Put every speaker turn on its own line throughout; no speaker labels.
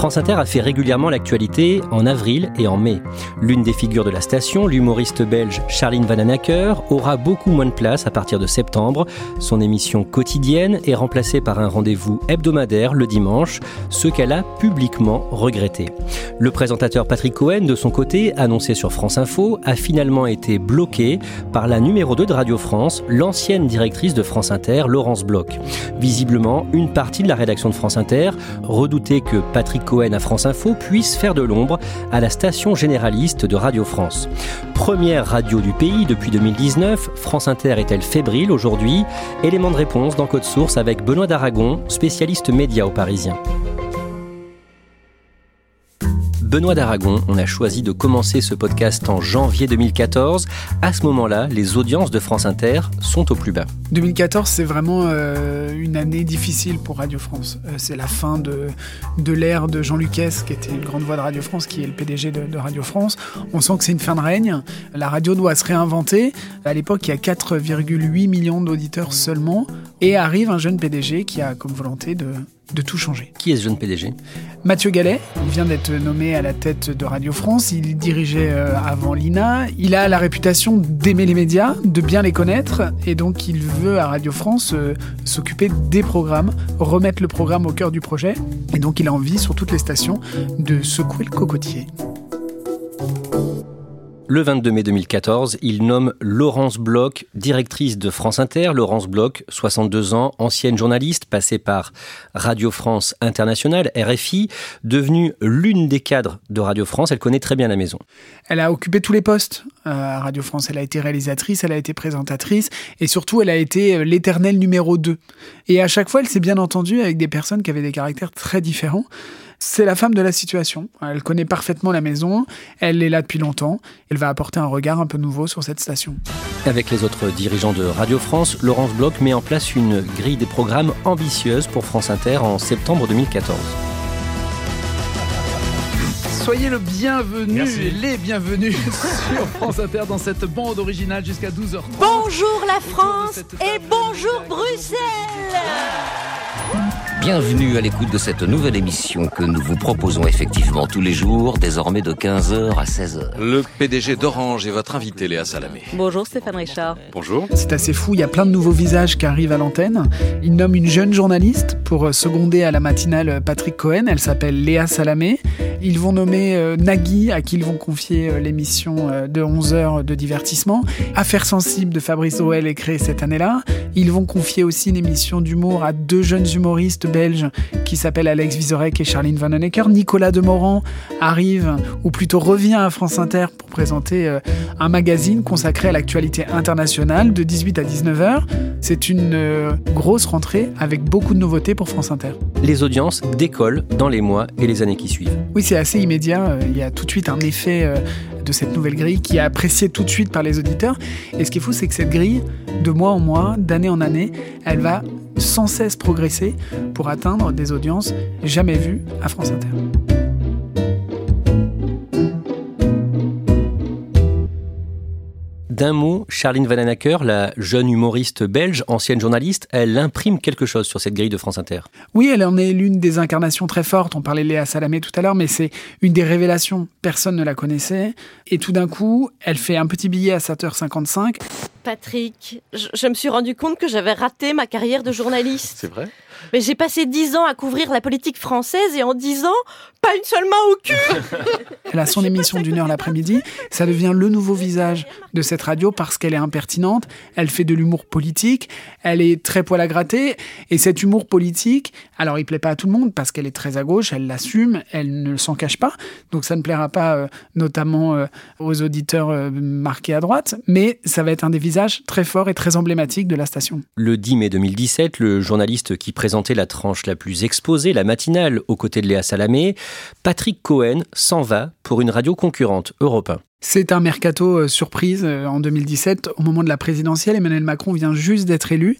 France Inter a fait régulièrement l'actualité en avril et en mai. L'une des figures de la station, l'humoriste belge Charline Vananacker, aura beaucoup moins de place à partir de septembre. Son émission quotidienne est remplacée par un rendez-vous hebdomadaire le dimanche, ce qu'elle a publiquement regretté. Le présentateur Patrick Cohen, de son côté, annoncé sur France Info, a finalement été bloqué par la numéro 2 de Radio France, l'ancienne directrice de France Inter, Laurence Bloch. Visiblement, une partie de la rédaction de France Inter redoutait que Patrick Cohen à France Info puisse faire de l'ombre à la station généraliste de Radio France. Première radio du pays depuis 2019, France Inter est-elle fébrile aujourd'hui? Élément de réponse dans Code Source avec Benoît d'Aragon, spécialiste média au Parisien. Benoît d'Aragon, on a choisi de commencer ce podcast en janvier 2014. À ce moment-là, les audiences de France Inter sont au plus bas.
2014, c'est vraiment euh, une année difficile pour Radio France. Euh, c'est la fin de, l'ère de Jean Lucas, qui était une grande voix de Radio France, qui est le PDG de, de Radio France. On sent que c'est une fin de règne. La radio doit se réinventer. À l'époque, il y a 4,8 millions d'auditeurs seulement. Et arrive un jeune PDG qui a comme volonté de, de tout changer.
Qui est ce jeune PDG
Mathieu Gallet, il vient d'être nommé à la tête de Radio France, il dirigeait euh, avant l'INA, il a la réputation d'aimer les médias, de bien les connaître, et donc il veut à Radio France euh, s'occuper des programmes, remettre le programme au cœur du projet, et donc il a envie sur toutes les stations de secouer le cocotier.
Le 22 mai 2014, il nomme Laurence Bloch, directrice de France Inter. Laurence Bloch, 62 ans, ancienne journaliste, passée par Radio France Internationale, RFI, devenue l'une des cadres de Radio France. Elle connaît très bien la maison.
Elle a occupé tous les postes euh, à Radio France. Elle a été réalisatrice, elle a été présentatrice, et surtout, elle a été euh, l'éternel numéro 2. Et à chaque fois, elle s'est bien entendue avec des personnes qui avaient des caractères très différents. C'est la femme de la situation. Elle connaît parfaitement la maison. Elle est là depuis longtemps. Elle va apporter un regard un peu nouveau sur cette station.
Avec les autres dirigeants de Radio France, Laurence Bloch met en place une grille des programmes ambitieuse pour France Inter en septembre 2014.
Soyez le bienvenu et les bienvenus sur France Inter dans cette bande originale jusqu'à 12h30.
Bonjour la France et bonjour Bruxelles
Bienvenue à l'écoute de cette nouvelle émission que nous vous proposons effectivement tous les jours, désormais de 15h à 16h.
Le PDG d'Orange est votre invité, Léa Salamé.
Bonjour Stéphane Richard.
Bonjour.
C'est assez fou, il y a plein de nouveaux visages qui arrivent à l'antenne. Il nomme une jeune journaliste pour seconder à la matinale Patrick Cohen, elle s'appelle Léa Salamé. Ils vont nommer euh, Nagui, à qui ils vont confier euh, l'émission euh, de 11 heures de divertissement. Affaires sensibles de Fabrice Oel est créée cette année-là. Ils vont confier aussi une émission d'humour à deux jeunes humoristes belges qui s'appellent Alex Vizorek et Charline Van Honecker. Nicolas Demorand arrive, ou plutôt revient à France Inter pour présenter un magazine consacré à l'actualité internationale de 18 à 19 heures. C'est une grosse rentrée avec beaucoup de nouveautés pour France Inter.
Les audiences décollent dans les mois et les années qui suivent.
Oui, c'est assez immédiat. Euh, Il y a tout de suite un effet euh, de cette nouvelle grille qui est appréciée tout de suite par les auditeurs. Et ce qui est fou, c'est que cette grille, de mois en mois, d'année en année, elle va sans cesse progresser pour atteindre des audiences jamais vues à France Inter.
D'un mot, Charline Vananacker, la jeune humoriste belge, ancienne journaliste, elle imprime quelque chose sur cette grille de France Inter.
Oui, elle en est l'une des incarnations très fortes. On parlait Léa Salamé tout à l'heure, mais c'est une des révélations. Personne ne la connaissait. Et tout d'un coup, elle fait un petit billet à 7h55.
Patrick, je, je me suis rendu compte que j'avais raté ma carrière de journaliste.
C'est vrai
Mais j'ai passé dix ans à couvrir la politique française et en dix ans, pas une seule main au cul
Elle a son émission d'une heure l'après-midi. Ça devient le nouveau visage de cette radio parce qu'elle est impertinente. Elle fait de l'humour politique. Elle est très poil à gratter. Et cet humour politique, alors il plaît pas à tout le monde parce qu'elle est très à gauche. Elle l'assume. Elle ne s'en cache pas. Donc ça ne plaira pas euh, notamment euh, aux auditeurs euh, marqués à droite. Mais ça va être un des visages très forts et très emblématiques de la station.
Le 10 mai 2017, le journaliste qui présentait la tranche la plus exposée, la matinale, aux côtés de Léa Salamé, Patrick Cohen s'en va pour une radio concurrente, Europe 1.
C'est un mercato euh, surprise euh, en 2017. Au moment de la présidentielle, Emmanuel Macron vient juste d'être élu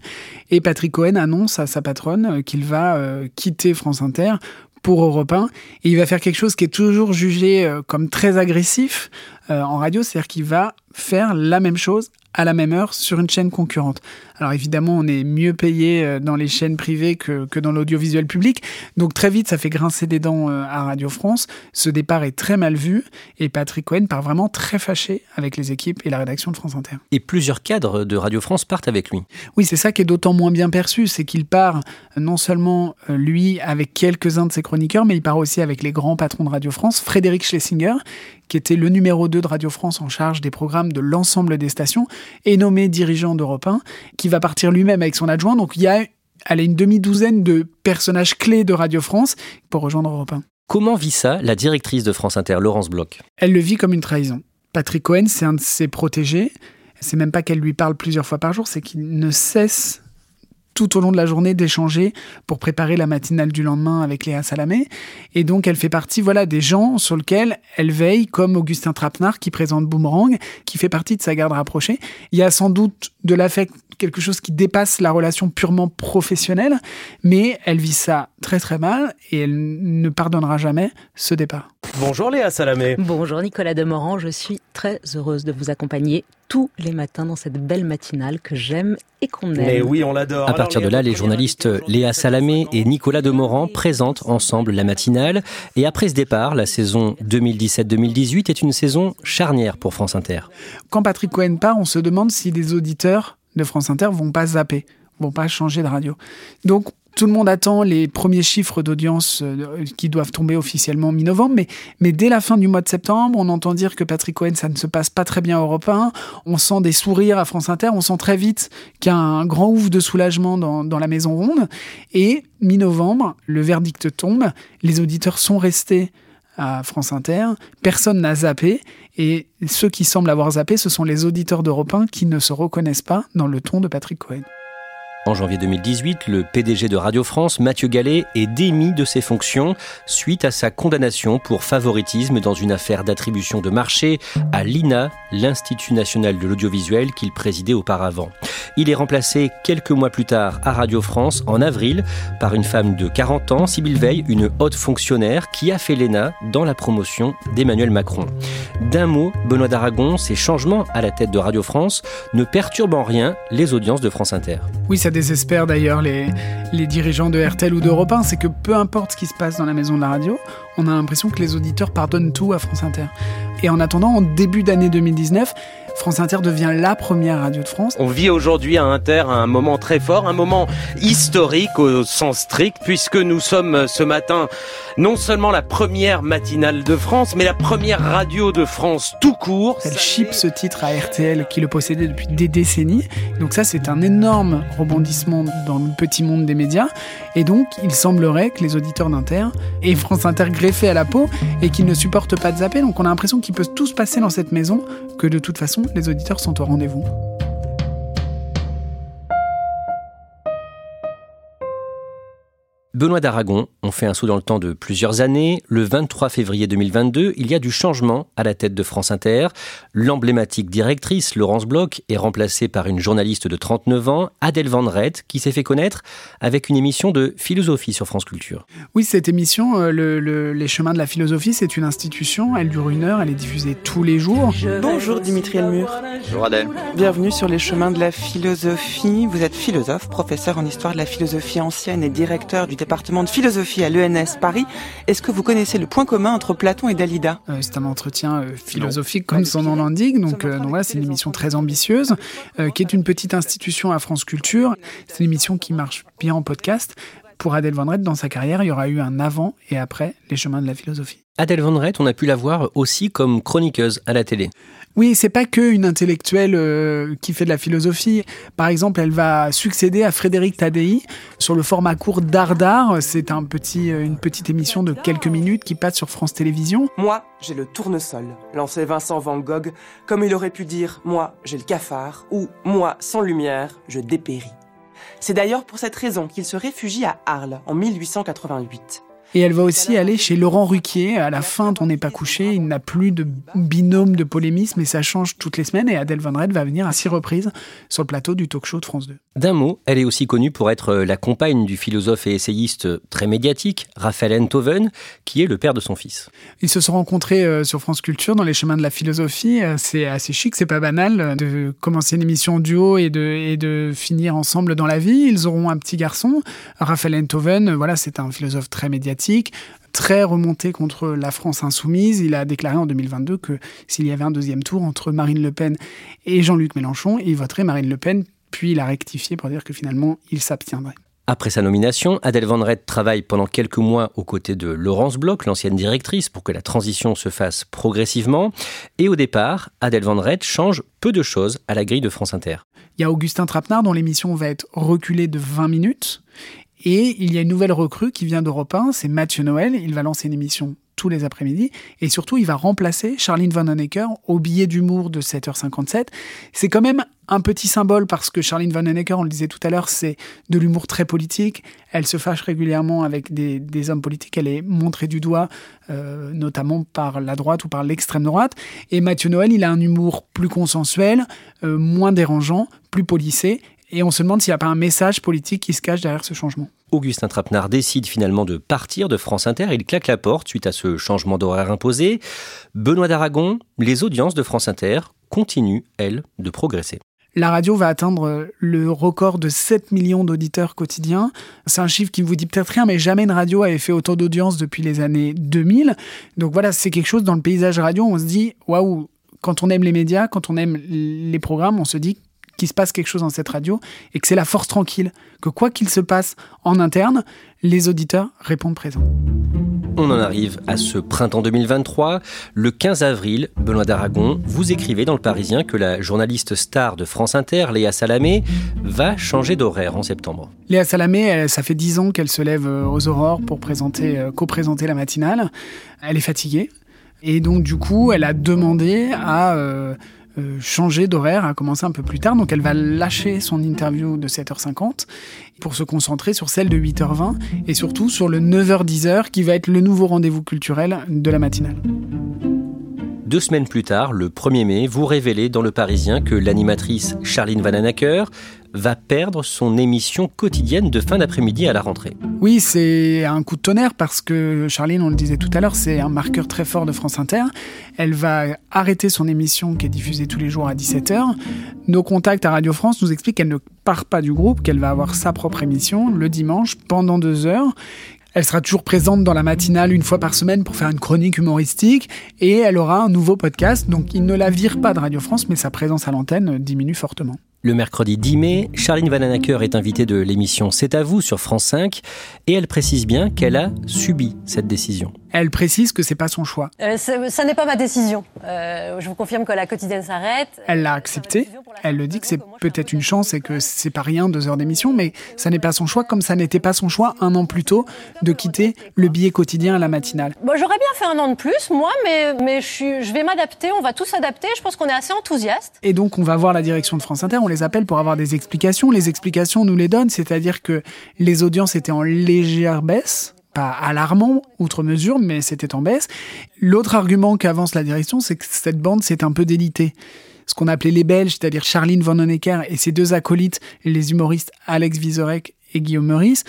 et Patrick Cohen annonce à sa patronne euh, qu'il va quitter France Inter pour Europe 1 et il va faire quelque chose qui est toujours jugé comme très agressif en radio, c'est-à-dire qu'il va faire la même chose à la même heure sur une chaîne concurrente. Alors évidemment, on est mieux payé euh, dans les chaînes privées que, que dans l'audiovisuel public. Donc très vite, ça fait grincer des dents euh, à Radio France. Ce départ est très mal vu et Patrick Cohen part vraiment très fâché avec les équipes et la rédaction de France Inter.
Et plusieurs cadres de Radio France partent avec lui.
Oui, c'est ça qui est d'autant moins bien perçu, c'est qu'il part euh, non seulement lui avec quelques-uns de ses chroniqueurs, mais il part aussi avec les grands patrons de Radio France, Frédéric Schlesinger, qui était le numéro 2 de Radio France en charge des programmes de l'ensemble des stations, et nommé dirigeant d'Europe 1, qui va partir lui-même avec son adjoint. Donc il y a une demi-douzaine de personnages clés de Radio France pour rejoindre Europe 1.
Comment vit ça la directrice de France Inter, Laurence Bloch?
Elle le vit comme une trahison. Patrick Cohen, c'est un de ses protégés. C'est même pas qu'elle lui parle plusieurs fois par jour, c'est qu'il ne cesse tout au long de la journée d'échanger pour préparer la matinale du lendemain avec Léa Salamé. Et donc, elle fait partie voilà, des gens sur lesquels elle veille, comme Augustin Trapenard qui présente Boomerang, qui fait partie de sa garde rapprochée. Il y a sans doute de l'affect, quelque chose qui dépasse la relation purement professionnelle, mais elle vit ça très très mal et elle ne pardonnera jamais ce départ.
Bonjour Léa Salamé.
Bonjour Nicolas Demorand, je suis très heureuse de vous accompagner tous les matins dans cette belle matinale que j'aime et qu'on aime.
Mais oui, on l'adore.
À partir de là, les journalistes Léa Salamé et Nicolas Demorand présentent ensemble la matinale. Et après ce départ, la saison 2017-2018 est une saison charnière pour France Inter.
Quand Patrick Cohen part, on se demande si les auditeurs de France Inter vont pas zapper, vont pas changer de radio. Donc tout le monde attend les premiers chiffres d'audience euh, qui doivent tomber officiellement mi-novembre, mais, dès la fin du mois de septembre, on entend dire que Patrick Cohen, ça ne se passe pas très bien 1, on sent des sourires à France Inter, on sent très vite qu'il y a un grand ouf de soulagement dans, dans la maison ronde, et mi-novembre, le verdict tombe, les auditeurs sont restés à France Inter, personne n'a zappé, et ceux qui semblent avoir zappé, ce sont les auditeurs d'Europe 1 qui ne se reconnaissent pas dans le ton de Patrick Cohen.
En janvier 2018, le PDG de Radio France, Mathieu Gallet, est démis de ses fonctions suite à sa condamnation pour favoritisme dans une affaire d'attribution de marché à l'INA, l'Institut national de l'audiovisuel qu'il présidait auparavant. Il est remplacé quelques mois plus tard à Radio France, en avril, par une femme de 40 ans, Sybille Veil, une haute fonctionnaire qui a fait l'ENA dans la promotion d'Emmanuel Macron. D'un mot, Benoît d'Aragon, ces changements à la tête de Radio France ne perturbent en rien les audiences de France Inter.
Oui, ça désespère d'ailleurs les, dirigeants de RTL ou d'Europe 1, c'est que peu importe ce qui se passe dans la maison de la radio, on a l'impression que les auditeurs pardonnent tout à France Inter. Et en attendant, en début d'année 2019, France Inter devient la première radio de France.
On vit aujourd'hui à Inter un moment très fort, un moment historique au sens strict, puisque nous sommes ce matin non seulement la première matinale de France, mais la première radio de France tout court.
Elle chip ce titre à RTL qui le possédait depuis des décennies. Donc ça, c'est un énorme rebondissement dans le petit monde des médias. Et donc, il semblerait que les auditeurs d'Inter et France Inter greffés à la peau et qu'ils ne supportent pas de zapper. Donc on a l'impression qu'il peut tout se passer dans cette maison, que de toute façon, les auditeurs sont au rendez-vous.
Benoît d'Aragon, on fait un saut dans le temps de plusieurs années. Le 23 février 2022, il y a du changement à la tête de France Inter. L'emblématique directrice, Laurence Bloch, est remplacée par une journaliste de 39 ans, Adèle Van Red, qui s'est fait connaître avec une émission de philosophie sur France Culture.
Oui, cette émission, euh, Les chemins de la philosophie, c'est une institution. Elle dure une heure, elle est diffusée tous les jours.
Bonjour Dimitri Elmur.
Bonjour Adèle.
Bienvenue sur les chemins de la philosophie. Vous êtes philosophe, professeur en histoire de la philosophie ancienne et directeur du département de philosophie à l'ENS Paris. Est-ce que vous connaissez le point commun entre Platon et Dalida?
Euh, C'est un entretien euh, philosophique comme son nom l'indique. Donc, euh, donc c'est une émission très ambitieuse qui est une petite institution à France Culture. C'est une émission qui marche bien en podcast. Pour Adèle Van dans sa carrière, il y aura eu un avant et après les chemins de la philosophie.
Adèle Van on a pu la voir aussi comme chroniqueuse à la télé.
Oui, c'est pas que une intellectuelle euh, qui fait de la philosophie. Par exemple, elle va succéder à Frédéric Tadei sur le format court Dardar. C'est un petit, euh, une petite émission de quelques minutes qui passe sur France Télévisions.
Moi, j'ai le tournesol, lançait Vincent Van Gogh, comme il aurait pu dire Moi, j'ai le cafard, ou Moi, sans lumière, je dépéris. C'est d'ailleurs pour cette raison qu'il se réfugie à Arles en 1888.
Et elle va aussi aller chez Laurent Ruquier. À la fin On n'est pas couché, il n'a plus de binôme de polémisme et ça change toutes les semaines. Et Adèle Van Red va venir à six reprises sur le plateau du talk show de France 2.
D'un mot, elle est aussi connue pour être la compagne du philosophe et essayiste très médiatique, Raphaël Enthoven, qui est le père de son fils.
Ils se sont rencontrés euh, sur France Culture dans les chemins de la philosophie. Euh, c'est assez chic, c'est pas banal de commencer une émission duo et de, et de finir ensemble dans la vie. Ils auront un petit garçon, Raphaël Enthoven. Voilà, c'est un philosophe très médiatique très remonté contre la France insoumise. Il a déclaré en 2022 que s'il y avait un deuxième tour entre Marine Le Pen et Jean-Luc Mélenchon, il voterait Marine Le Pen, puis il a rectifié pour dire que finalement, il s'abstiendrait.
Après sa nomination, Adèle Van Red travaille pendant quelques mois aux côtés de Laurence Bloch, l'ancienne directrice, pour que la transition se fasse progressivement. Et au départ, Adèle Van Red change peu de choses à la grille de France Inter.
Il y a Augustin Trapenard dont l'émission va être reculée de 20 minutes. Et il y a une nouvelle recrue qui vient d'Europe 1, c'est Mathieu Noël. Il va lancer une émission tous les après-midi. Et surtout, il va remplacer Charline Van Honecker au billet d'humour de 7h57. C'est quand même un petit symbole parce que Charline Van Honecker, on le disait tout à l'heure, c'est de l'humour très politique. Elle se fâche régulièrement avec des, hommes politiques. Elle est montrée du doigt, euh, notamment par la droite ou par l'extrême droite. Et Mathieu Noël, il a un humour plus consensuel, euh, moins dérangeant, plus policé. Et on se demande s'il n'y a pas un message politique qui se cache derrière ce changement.
Augustin Trapenard décide finalement de partir de France Inter. Il claque la porte suite à ce changement d'horaire imposé. Benoît d'Aragon, les audiences de France Inter continuent, elles, de progresser.
La radio va atteindre le record de 7 millions d'auditeurs quotidiens. C'est un chiffre qui ne vous dit peut-être rien, mais jamais une radio avait fait autant d'audience depuis les années 2000. Donc voilà, c'est quelque chose dans le paysage radio, on se dit, waouh, quand on aime les médias, quand on aime les programmes, on se dit qu'il se passe quelque chose dans cette radio et que c'est la force tranquille, que quoi qu'il se passe en interne, les auditeurs répondent présents.
On en arrive à ce printemps 2023. Le 15 avril, Benoît d'Aragon, vous écrivez dans Le Parisien que la journaliste star de France Inter, Léa Salamé, va changer d'horaire en septembre.
Léa Salamé, ça fait dix ans qu'elle se lève euh, aux aurores pour présenter, euh, co-présenter la matinale. Elle est fatiguée. Et donc, du coup, elle a demandé à euh, euh, changer d'horaire, à commencer un peu plus tard. Donc elle va lâcher son interview de 7h50 pour se concentrer sur celle de 8h20 et surtout sur le 9h-10h qui va être le nouveau rendez-vous culturel de la matinale.
Deux semaines plus tard, le 1er mai, vous révélez dans Le Parisien que l'animatrice Charline Vananacker va perdre son émission quotidienne de fin d'après-midi à la rentrée.
Oui, c'est un coup de tonnerre parce que Charline, on le disait tout à l'heure, c'est un marqueur très fort de France Inter. Elle va arrêter son émission qui est diffusée tous les jours à 17h. Nos contacts à Radio France nous expliquent qu'elle ne part pas du groupe, qu'elle va avoir sa propre émission le dimanche pendant deux heures elle sera toujours présente dans la matinale une fois par semaine pour faire une chronique humoristique et elle aura un nouveau podcast. Donc il ne la vire pas de Radio France, mais sa présence à l'antenne diminue fortement.
Le mercredi 10 mai, Charline Vananacker est invitée de l'émission C'est à vous sur France 5 et elle précise bien qu'elle a subi cette décision.
Elle précise que c'est pas son choix.
Euh, ça n'est pas ma décision. Euh, je vous confirme que la quotidienne s'arrête.
Elle l'a accepté. Elle le dit que c'est peut-être une chance et que c'est pas rien deux heures d'émission, mais ça n'est pas son choix, comme ça n'était pas son choix un an plus tôt de quitter le billet quotidien à la matinale.
Bon, J'aurais bien fait un an de plus, moi, mais, mais je, je vais m'adapter. On va tous s'adapter. Je pense qu'on est assez enthousiastes.
Et donc on va voir la direction de France Inter les pour avoir des explications. Les explications, on nous les donne, c'est-à-dire que les audiences étaient en légère baisse, pas alarmant outre mesure, mais c'était en baisse. L'autre argument qu'avance la direction, c'est que cette bande s'est un peu délitée. Ce qu'on appelait les Belges, c'est-à-dire Charline Van Honecker et ses deux acolytes, les humoristes Alex Vizorek et Guillaume Meurice,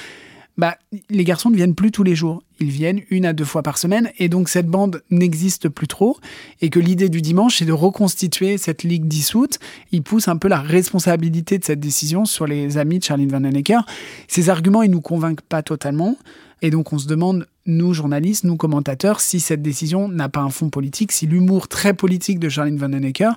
bah, les garçons ne viennent plus tous les jours. Ils viennent une à deux fois par semaine et donc cette bande n'existe plus trop et que l'idée du dimanche c'est de reconstituer cette ligue dissoute. Il pousse un peu la responsabilité de cette décision sur les amis de Charline Van Honecker. Ces arguments, ils nous convainquent pas totalement. Et donc on se demande, nous journalistes, nous commentateurs, si cette décision n'a pas un fond politique, si l'humour très politique de Charlene Van Honecker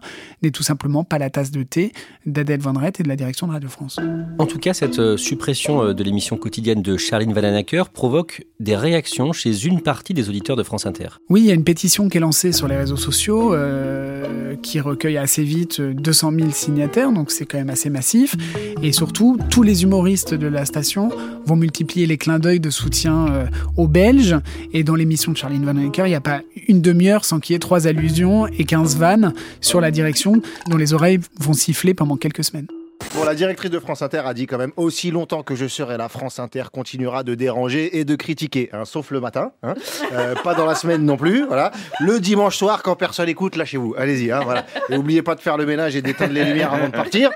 n'est tout simplement pas la tasse de thé d'Adèle Van Rett et de la direction de Radio France.
En tout cas, cette euh, suppression euh, de l'émission quotidienne de Charline Van Honecker provoque des réactions chez une partie des auditeurs de France Inter.
Oui, il y a une pétition qui est lancée sur les réseaux sociaux euh, qui recueille assez vite 200 000 signataires, donc c'est quand même assez massif. Et surtout, tous les humoristes de la station vont multiplier les clins d'œil de soutien aux Belges. Et dans l'émission de Charline Van Honecker, il n'y a pas une demi-heure sans qu'il y ait trois allusions et 15 vannes sur la direction dont les oreilles vont siffler pendant quelques semaines.
Bon, la directrice de France Inter a dit quand même aussi longtemps que je serai là, France Inter continuera de déranger et de critiquer, hein, sauf le matin, hein. euh, pas dans la semaine non plus. Voilà, le dimanche soir quand personne écoute, lâchez-vous, allez-y. Hein, voilà, et n'oubliez pas de faire le ménage et d'éteindre les lumières avant de partir.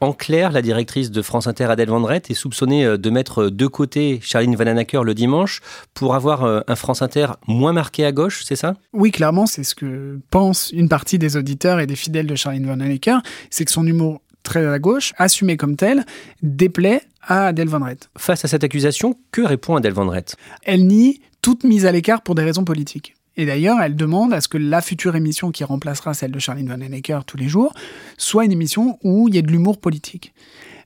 En clair, la directrice de France Inter, Adèle Vendrette, est soupçonnée euh, de mettre de côté Charline Vananacker le dimanche pour avoir euh, un France Inter moins marqué à gauche, c'est ça?
Oui, clairement, c'est ce que pense une partie des auditeurs et des fidèles de Charline Vananacker, c'est que son humour très à gauche, assumé comme tel, déplaît à Adèle Vendrette.
Face à cette accusation, que répond Adèle Vendrette
Elle nie toute mise à l'écart pour des raisons politiques. Et d'ailleurs, elle demande à ce que la future émission qui remplacera celle de Charlene Van Honecker tous les jours soit une émission où il y ait de l'humour politique.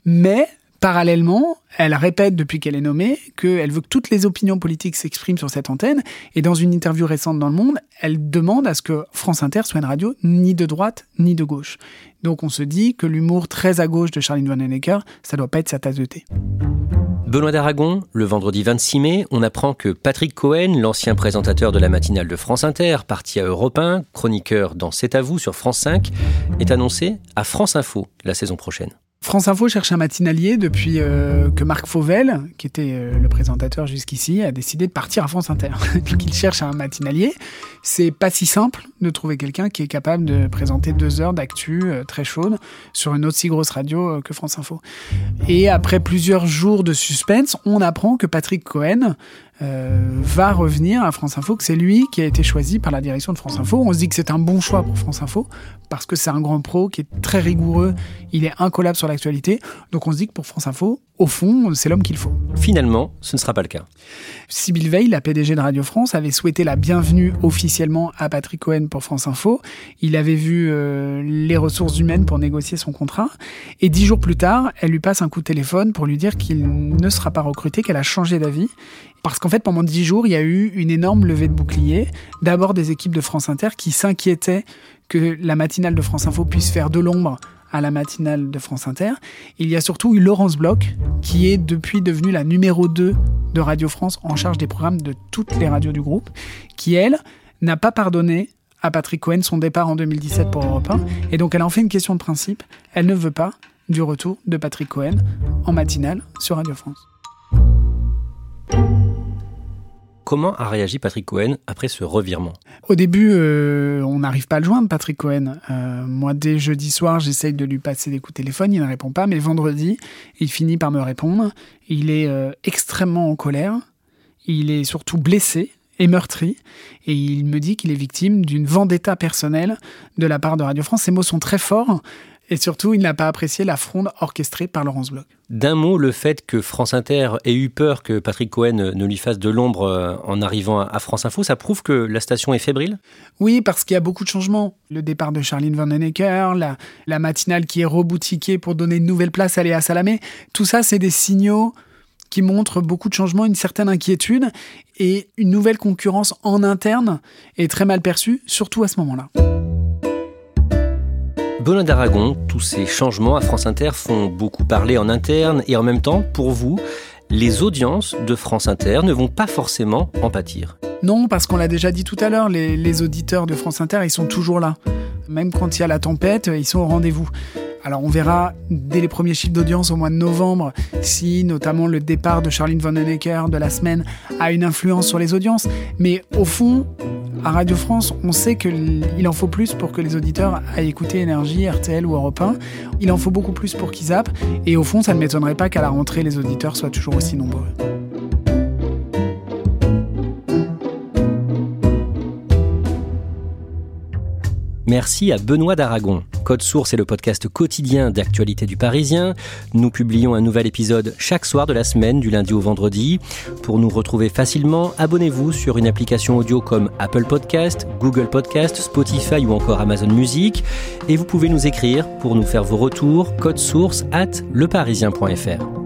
Mais Parallèlement, elle répète depuis qu'elle est nommée qu'elle veut que toutes les opinions politiques s'expriment sur cette antenne. Et dans une interview récente dans Le Monde, elle demande à ce que France Inter soit une radio ni de droite ni de gauche. Donc on se dit que l'humour très à gauche de Charlene Van Honecker, ça doit pas être sa tasse de thé.
Benoît d'Aragon, le vendredi 26 mai, on apprend que Patrick Cohen, l'ancien présentateur de la matinale de France Inter, parti à Europe 1, chroniqueur dans C'est à vous sur France 5, est annoncé à France Info la saison prochaine.
France Info cherche un matinalier depuis euh, que Marc Fauvel, qui était euh, le présentateur jusqu'ici, a décidé de partir à France Inter. Donc il cherche un matinalier. C'est pas si simple de trouver quelqu'un qui est capable de présenter deux heures d'actu euh, très chaude sur une aussi grosse radio que France Info. Et après plusieurs jours de suspense, on apprend que Patrick Cohen va revenir à France Info, que c'est lui qui a été choisi par la direction de France Info. On se dit que c'est un bon choix pour France Info parce que c'est un grand pro qui est très rigoureux, il est incollable sur l'actualité. Donc on se dit que pour France Info, au fond, c'est l'homme qu'il faut.
Finalement, ce ne sera pas le cas.
Sybille Veil, la PDG de Radio France, avait souhaité la bienvenue officiellement à Patrick Cohen pour France Info. Il avait vu euh, les ressources humaines pour négocier son contrat. Et dix jours plus tard, elle lui passe un coup de téléphone pour lui dire qu'il ne sera pas recruté, qu'elle a changé d'avis. Parce qu'en fait, pendant dix jours, il y a eu une énorme levée de boucliers. D'abord des équipes de France Inter qui s'inquiétaient que la matinale de France Info puisse faire de l'ombre à la matinale de France Inter. Il y a surtout eu Laurence Bloch, qui est depuis devenue la numéro 2 de Radio France en charge des programmes de toutes les radios du groupe, qui, elle, n'a pas pardonné à Patrick Cohen son départ en 2017 pour Europe 1. Et donc elle en fait une question de principe. Elle ne veut pas du retour de Patrick Cohen en matinale sur Radio France.
Comment a réagi Patrick Cohen après ce revirement?
Au début, euh, on n'arrive pas à le joindre, Patrick Cohen. Euh, moi, dès jeudi soir, j'essaye de lui passer des coups de téléphone, il ne répond pas, mais vendredi, il finit par me répondre. Il est euh, extrêmement en colère, il est surtout blessé et meurtri, et il me dit qu'il est victime d'une vendetta personnelle de la part de Radio France. Ces mots sont très forts, et surtout, il n'a pas apprécié la fronde orchestrée par Laurence Bloch.
D'un mot, le fait que France Inter ait eu peur que Patrick Cohen ne lui fasse de l'ombre euh, en arrivant à France Info, ça prouve que la station est fébrile?
Oui, parce qu'il y a beaucoup de changements. Le départ de Charline Van la, la matinale qui est reboutiquée pour donner une nouvelle place à Léa Salamé, tout ça, c'est des signaux qui montrent beaucoup de changements, une certaine inquiétude et une nouvelle concurrence en interne est très mal perçue, surtout à ce moment-là.
Benoît d'Aragon, tous ces changements à France Inter font beaucoup parler en interne et en même temps, pour vous, les audiences de France Inter ne vont pas forcément en pâtir.
Non, parce qu'on l'a déjà dit tout à l'heure, les, auditeurs de France Inter, ils sont toujours là. Même quand il y a la tempête, ils sont au rendez-vous. Alors on verra dès les premiers chiffres d'audience au mois de novembre si notamment le départ de Charlene Vanhoenacker de la semaine a une influence sur les audiences. Mais au fond, à Radio France, on sait qu'il en faut plus pour que les auditeurs aillent écouter Énergie, RTL ou Europe 1. Il en faut beaucoup plus pour qu'ils zappent. Et au fond, ça ne m'étonnerait pas qu'à la rentrée, les auditeurs soient toujours aussi nombreux.
Merci à Benoît d'Aragon. Code Source est le podcast quotidien d'actualité du Parisien. Nous publions un nouvel épisode chaque soir de la semaine, du lundi au vendredi. Pour nous retrouver facilement, abonnez-vous sur une application audio comme Apple Podcast, Google Podcast, Spotify ou encore Amazon Music. Et vous pouvez nous écrire pour nous faire vos retours, code source at leparisien.fr.